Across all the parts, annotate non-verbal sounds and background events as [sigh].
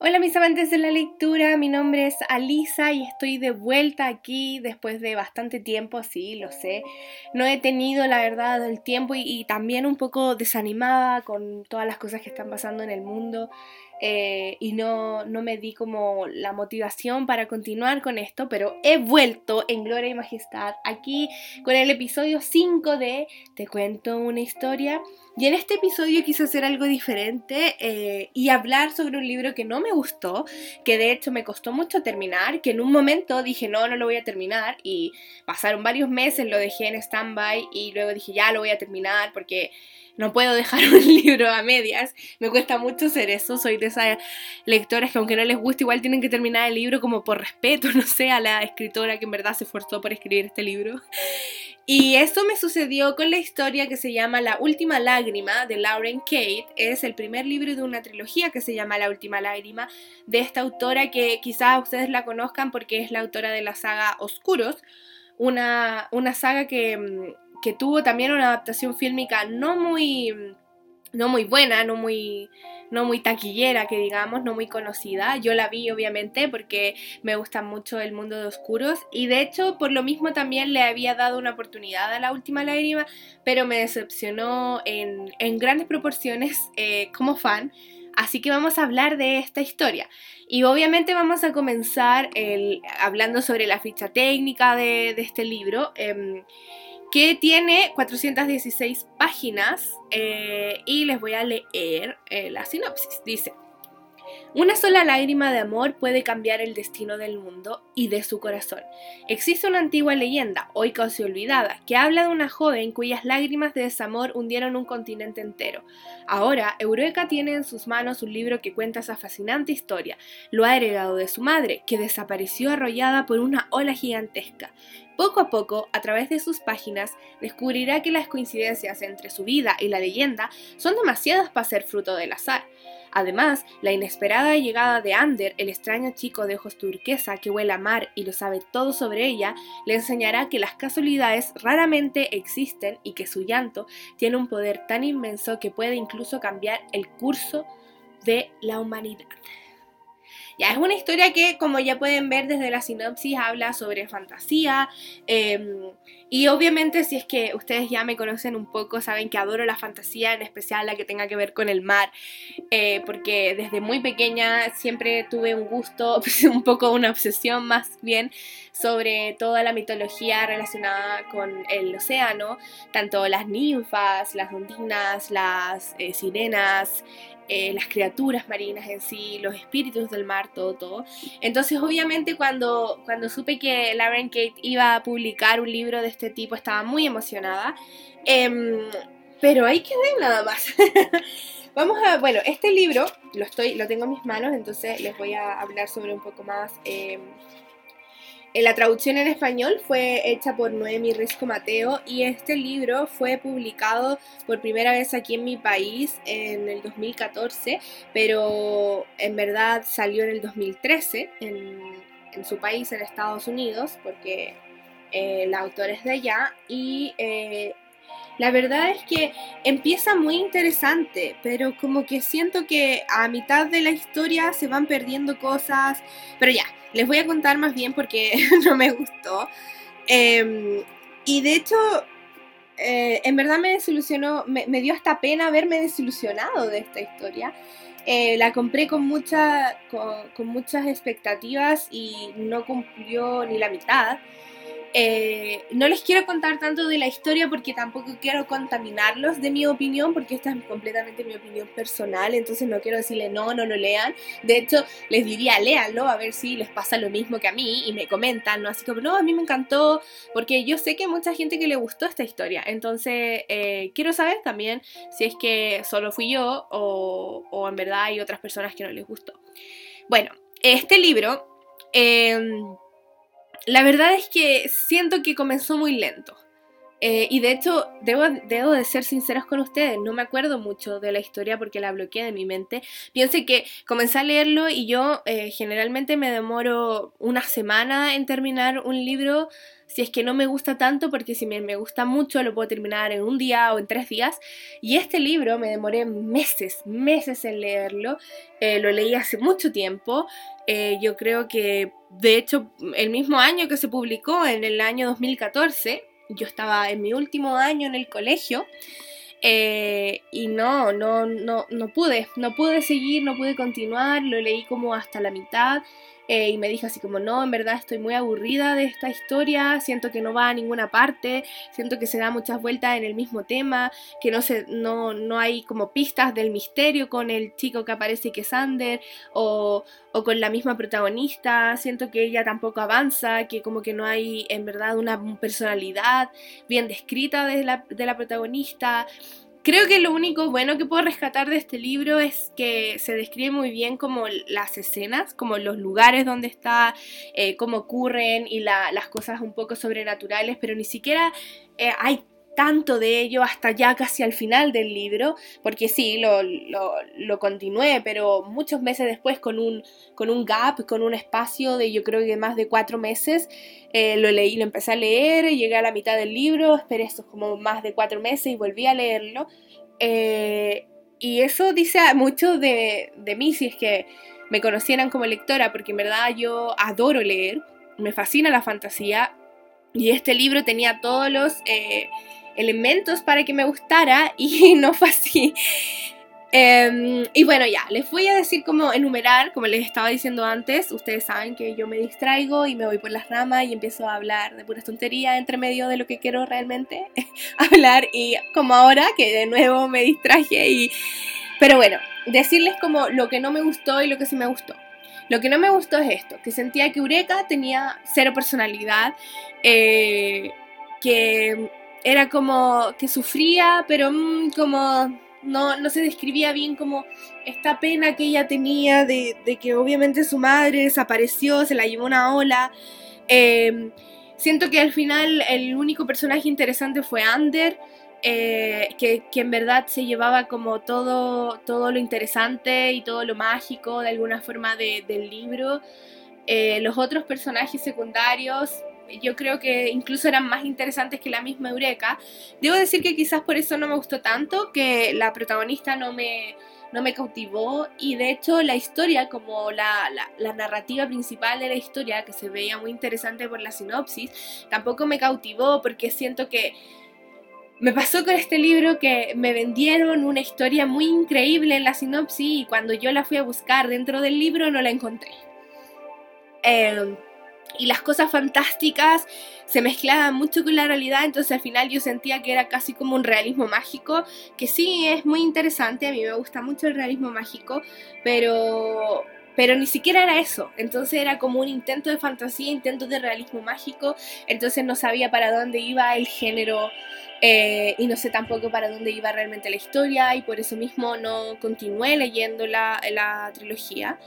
Hola mis amantes de la lectura, mi nombre es Alisa y estoy de vuelta aquí después de bastante tiempo, sí, lo sé. No he tenido la verdad el tiempo y, también un poco desanimada con todas las cosas que están pasando en el mundo. Eh, y no, no me di como la motivación para continuar con esto, pero he vuelto en Gloria y Majestad aquí con el episodio 5 de Te cuento una historia. Y en este episodio quise hacer algo diferente eh, y hablar sobre un libro que no me gustó, que de hecho me costó mucho terminar, que en un momento dije no, no lo voy a terminar y pasaron varios meses, lo dejé en stand-by y luego dije ya lo voy a terminar porque no puedo dejar [laughs] un libro a medias, me cuesta mucho hacer eso, soy de esas lectoras que aunque no les guste igual tienen que terminar el libro como por respeto, [laughs] no sé, a la escritora que en verdad se esforzó por escribir este libro. Y eso me sucedió con la historia que se llama La Última Lágrima de Lauren Kate. Es el primer libro de una trilogía que se llama La Última Lágrima de esta autora que quizás ustedes la conozcan porque es la autora de la saga Oscuros, una, una saga que mm, que tuvo también una adaptación fílmica no muy, no muy buena, no muy, no muy taquillera, que digamos, no muy conocida. Yo la vi obviamente porque me gusta mucho el mundo de oscuros y de hecho por lo mismo también le había dado una oportunidad a la última lágrima, pero me decepcionó en, grandes proporciones eh, como fan. Así que vamos a hablar de esta historia. Y obviamente vamos a comenzar el, hablando sobre la ficha técnica de, este libro. Em, que tiene 416 páginas eh, y les voy a leer eh, la sinopsis. Dice, una sola lágrima de amor puede cambiar el destino del mundo y de su corazón. Existe una antigua leyenda, hoy casi olvidada, que habla de una joven cuyas lágrimas de desamor hundieron un continente entero. Ahora, Eureka tiene en sus manos un libro que cuenta esa fascinante historia. Lo ha heredado de su madre, que desapareció arrollada por una ola gigantesca. Poco a poco, a través de sus páginas, descubrirá que las coincidencias entre su vida y la leyenda son demasiadas para ser fruto del azar. Además, la inesperada llegada de Ander, el extraño chico de ojos turquesa que huele a mar y lo sabe todo sobre ella, le enseñará que las casualidades raramente existen y que su llanto tiene un poder tan inmenso que puede incluso cambiar el curso de la humanidad. Ya es una historia que, como ya pueden ver desde la sinopsis, habla sobre fantasía. Em, y obviamente, si es que ustedes ya me conocen un poco, saben que adoro la fantasía, en especial la que tenga que ver con el mar. Eh, porque desde muy pequeña siempre tuve un gusto, [laughs] un poco una obsesión más bien, sobre toda la mitología relacionada con el océano, tanto las ninfas, las ondinas, las eh, sirenas, eh, las criaturas marinas en sí, los espíritus del mar, todo, todo. Entonces, obviamente, cuando, cuando supe que Lauren Kate iba a publicar un libro de este tipo, estaba muy emocionada. Em, pero hay que ver nada más. [laughs] Vamos a, bueno, este libro lo, estoy, lo tengo en mis manos, entonces les voy a hablar sobre un poco más. Eh, la traducción en español fue hecha por Noemi Risco Mateo y este libro fue publicado por primera vez aquí en mi país en el 2014, pero en verdad salió en el 2013 en, su país, en Estados Unidos, porque eh, la autora es de allá y eh, la verdad es que empieza muy interesante, pero como que siento que a mitad de la historia se van perdiendo cosas, pero ya, les voy a contar más bien porque [laughs] no me gustó. Em, y de hecho, eh, en verdad me desilusionó, me, dio hasta pena haberme desilusionado de esta historia. Eh, la compré con, mucha, con muchas expectativas y no cumplió ni la mitad. Eh, no les quiero contar tanto de la historia porque tampoco quiero contaminarlos de mi opinión, porque esta es completamente mi opinión personal, entonces no quiero decirle no, no lo lean. De hecho, les diría léanlo a ver si les pasa lo mismo que a mí y me comentan, ¿no? Así como, no, a mí me encantó, porque yo sé que hay mucha gente que le gustó esta historia, entonces eh, quiero saber también si es que solo fui yo o, en verdad hay otras personas que no les gustó. Bueno, este libro... Eh, la verdad es que siento que comenzó muy lento. Eh, y de hecho, debo, debo, de ser sinceros con ustedes, no me acuerdo mucho de la historia porque la bloqueé de mi mente. Piense que comencé a leerlo y yo eh, generalmente me demoro una semana en terminar un libro si es que no me gusta tanto, porque si me, me, gusta mucho lo puedo terminar en un día o en tres días. Y este libro me demoré meses, meses en leerlo. Eh, lo leí hace mucho tiempo. yo creo que, de hecho, el mismo año que se publicó, en el año 2014, yo estaba en mi último año en el colegio eh, y no, no, no, no pude, no pude seguir, no pude continuar, lo leí como hasta la mitad eh, y me dijo así como, no, en verdad estoy muy aburrida de esta historia, siento que no va a ninguna parte, siento que se da muchas vueltas en el mismo tema, que no, se, no, no hay como pistas del misterio con el chico que aparece que es Sander, o, o con la misma protagonista, siento que ella tampoco avanza, que como que no hay en verdad una personalidad bien descrita de la, de la protagonista. Creo que lo único bueno que puedo rescatar de este libro es que se describe muy bien como las escenas, como los lugares donde está, eh, cómo ocurren y las cosas un poco sobrenaturales, pero ni siquiera eh, hay tanto de ello hasta ya casi al final del libro, porque sí, lo, lo, continué, pero muchos meses después con un, con un gap, con un espacio de yo creo que más de cuatro meses, eh, lo leí, lo empecé a leer, llegué a la mitad del libro, esperé estos como más de cuatro meses y volví a leerlo. Eh, y eso dice mucho de, de mí, si es que me conocieran como lectora, porque en verdad yo adoro leer, me fascina la fantasía, y este libro tenía todos los... Eh, elementos para que me gustara y [laughs] no fue así. Em, y bueno, ya, les voy a decir cómo enumerar, como les estaba diciendo antes, ustedes saben que yo me distraigo y me voy por las ramas y empiezo a hablar de puras tonterías entre medio de lo que quiero realmente [laughs] hablar y como ahora que de nuevo me distraje y... Pero bueno, decirles como lo que no me gustó y lo que sí me gustó. Lo que no me gustó es esto, que sentía que Eureka tenía cero personalidad, eh, que era como que sufría, pero mm, como no, no, se describía bien como esta pena que ella tenía de, que obviamente su madre desapareció, se la llevó una ola. Em, siento que al final el único personaje interesante fue Ander, eh, que, en verdad se llevaba como todo, todo lo interesante y todo lo mágico de alguna forma del libro. Eh, los otros personajes secundarios yo creo que incluso eran más interesantes que la misma Eureka. Debo decir que quizás por eso no me gustó tanto, que la protagonista no me, no me cautivó y de hecho la historia, como la, la, narrativa principal de la historia, que se veía muy interesante por la sinopsis, tampoco me cautivó porque siento que me pasó con este libro que me vendieron una historia muy increíble en la sinopsis y cuando yo la fui a buscar dentro del libro no la encontré. Eh, y las cosas fantásticas se mezclaban mucho con la realidad, entonces al final yo sentía que era casi como un realismo mágico, que sí es muy interesante, a mí me gusta mucho el realismo mágico, pero pero ni siquiera era eso, entonces era como un intento de fantasía, intento de realismo mágico, entonces no sabía para dónde iba el género eh, y no sé tampoco para dónde iba realmente la historia y por eso mismo no continué leyendo la, la trilogía.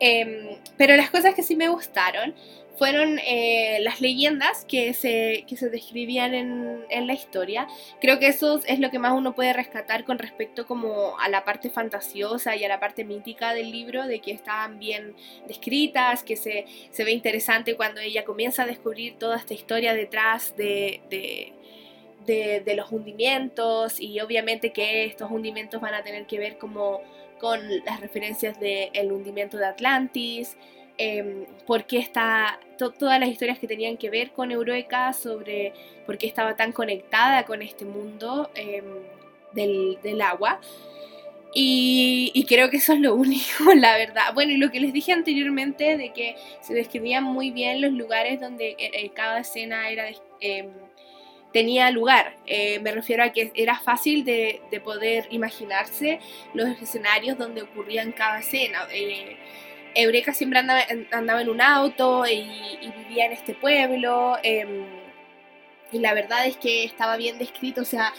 Em, pero las cosas que sí me gustaron fueron eh, las leyendas que se, que se describían en, en, la historia. Creo que eso es lo que más uno puede rescatar con respecto como a la parte fantasiosa y a la parte mítica del libro, de que estaban bien descritas, que se, se ve interesante cuando ella comienza a descubrir toda esta historia detrás de, de de, de, los hundimientos y obviamente que estos hundimientos van a tener que ver como con las referencias del hundimiento de Atlantis, eh, por qué está, todas las historias que tenían que ver con Eureka, sobre por qué estaba tan conectada con este mundo em, del, agua. Y, creo que eso es lo [laughs] único, la verdad. Bueno, y lo que les dije anteriormente de que se describían muy bien los lugares donde eh, eh, cada escena era em, tenía lugar. Eh, me refiero a que era fácil de, poder imaginarse los escenarios donde ocurrían cada escena. Eureka siempre andaba, andaba, en un auto y, vivía en este pueblo. Em, y la verdad es que estaba bien descrito, o sea,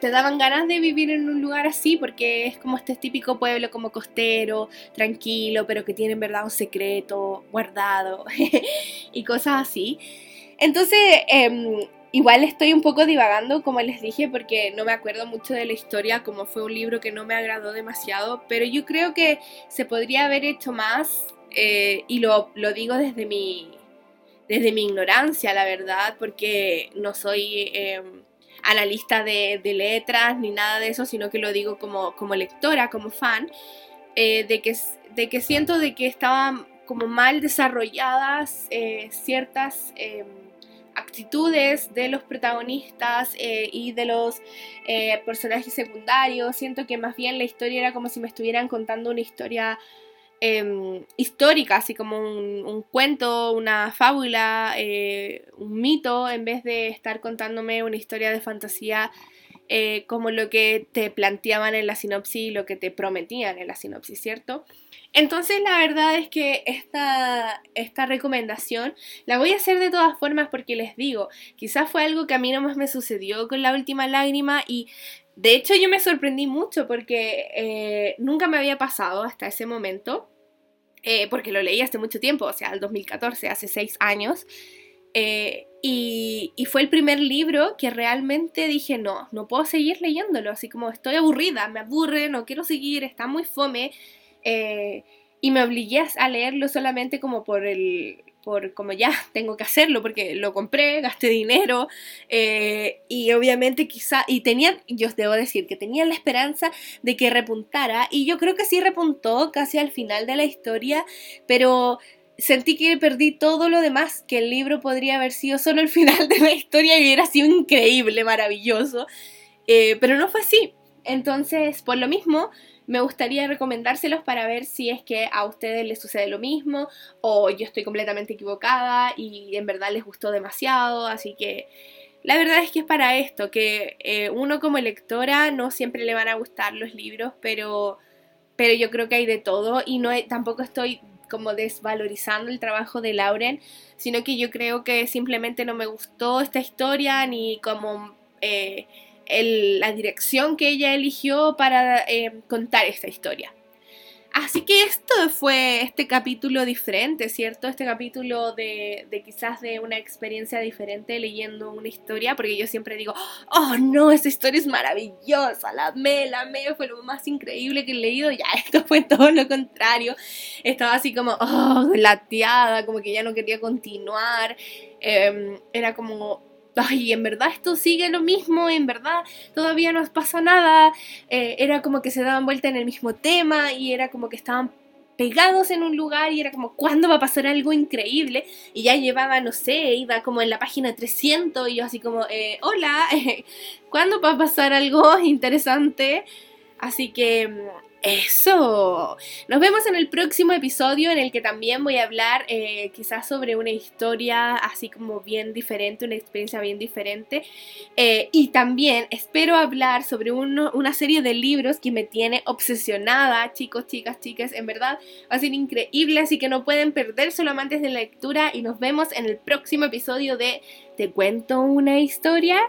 te daban ganas de vivir en un lugar así porque es como este típico pueblo como costero, tranquilo, pero que tiene en verdad un secreto guardado [laughs] y cosas así. Entonces, em, Igual estoy un poco divagando, como les dije, porque no me acuerdo mucho de la historia, como fue un libro que no me agradó demasiado, pero yo creo que se podría haber hecho más, eh, y lo, digo desde mi, desde mi ignorancia, la verdad, porque no soy em, analista de, letras ni nada de eso, sino que lo digo como, como lectora, como fan, eh, de, que, de que siento de que estaban como mal desarrolladas eh, ciertas em, actitudes de los protagonistas eh, y de los eh, personajes secundarios. Siento que más bien la historia era como si me estuvieran contando una historia em, histórica, así como un, cuento, una fábula, eh, un mito, en vez de estar contándome una historia de fantasía. Como lo que te planteaban en la sinopsis y lo que te prometían en la sinopsis, ¿cierto? Entonces la verdad es que esta, esta recomendación la voy a hacer de todas formas porque les digo, quizás fue algo que a mí nomás me sucedió con la última lágrima y de hecho yo me sorprendí mucho porque eh, nunca me había pasado hasta ese momento, eh, porque lo leí hace mucho tiempo, o sea, el 2014, hace seis años. Eh, y, fue el primer libro que realmente dije, no, no puedo seguir leyéndolo, así como estoy aburrida, me aburre, no quiero seguir, está muy fome, eh, y me obligué a leerlo solamente como por el, por como ya tengo que hacerlo porque lo compré, gasté dinero eh, y obviamente quizá, y tenía, yo os debo decir que tenía la esperanza de que repuntara y yo creo que sí repuntó casi al final de la historia, pero sentí que perdí todo lo demás, que el libro podría haber sido solo el [laughs] final de la historia y hubiera sido increíble, maravilloso, eh, pero no fue así. Entonces, por lo mismo, me gustaría recomendárselos para ver si es que a ustedes les sucede lo mismo o yo estoy completamente equivocada y en verdad les gustó demasiado, así que la verdad es que es para esto, que eh, uno como lectora no siempre le van a gustar los libros, pero, pero yo creo que hay de todo y no tampoco estoy como desvalorizando el trabajo de Lauren, sino que yo creo que simplemente no me gustó esta historia ni como... Eh, la dirección que ella eligió para eh, contar esta historia. Así que esto fue este capítulo diferente, ¿cierto? Este capítulo de, de, quizás de una experiencia diferente leyendo una historia, porque yo siempre digo, oh no, esa historia es maravillosa, la amé, la amé, fue lo más increíble que he leído, ya [laughs] esto fue todo lo contrario, estaba así como, oh, lateada, como que ya no quería continuar, em, era como, ay, en verdad esto sigue lo mismo, en verdad todavía no pasa nada, eh, era como que se daban vuelta en el mismo tema y era como que estaban pegados en un lugar y era como, ¿cuándo va a pasar algo increíble? Y ya llevaba, no sé, iba como en la página 300 y yo así como, eh, hola, [laughs] ¿cuándo va a pasar algo [laughs] interesante? Así que mm, eso. Nos vemos en el próximo episodio en el que también voy a hablar eh, quizás sobre una historia así como bien diferente, una experiencia bien diferente. Eh, y también espero hablar sobre una serie de libros que me tiene obsesionada, chicos, chicas, chicas. En verdad va a ser increíble, así que no pueden perder solo amantes de la lectura y nos vemos en el próximo episodio de Te cuento una historia.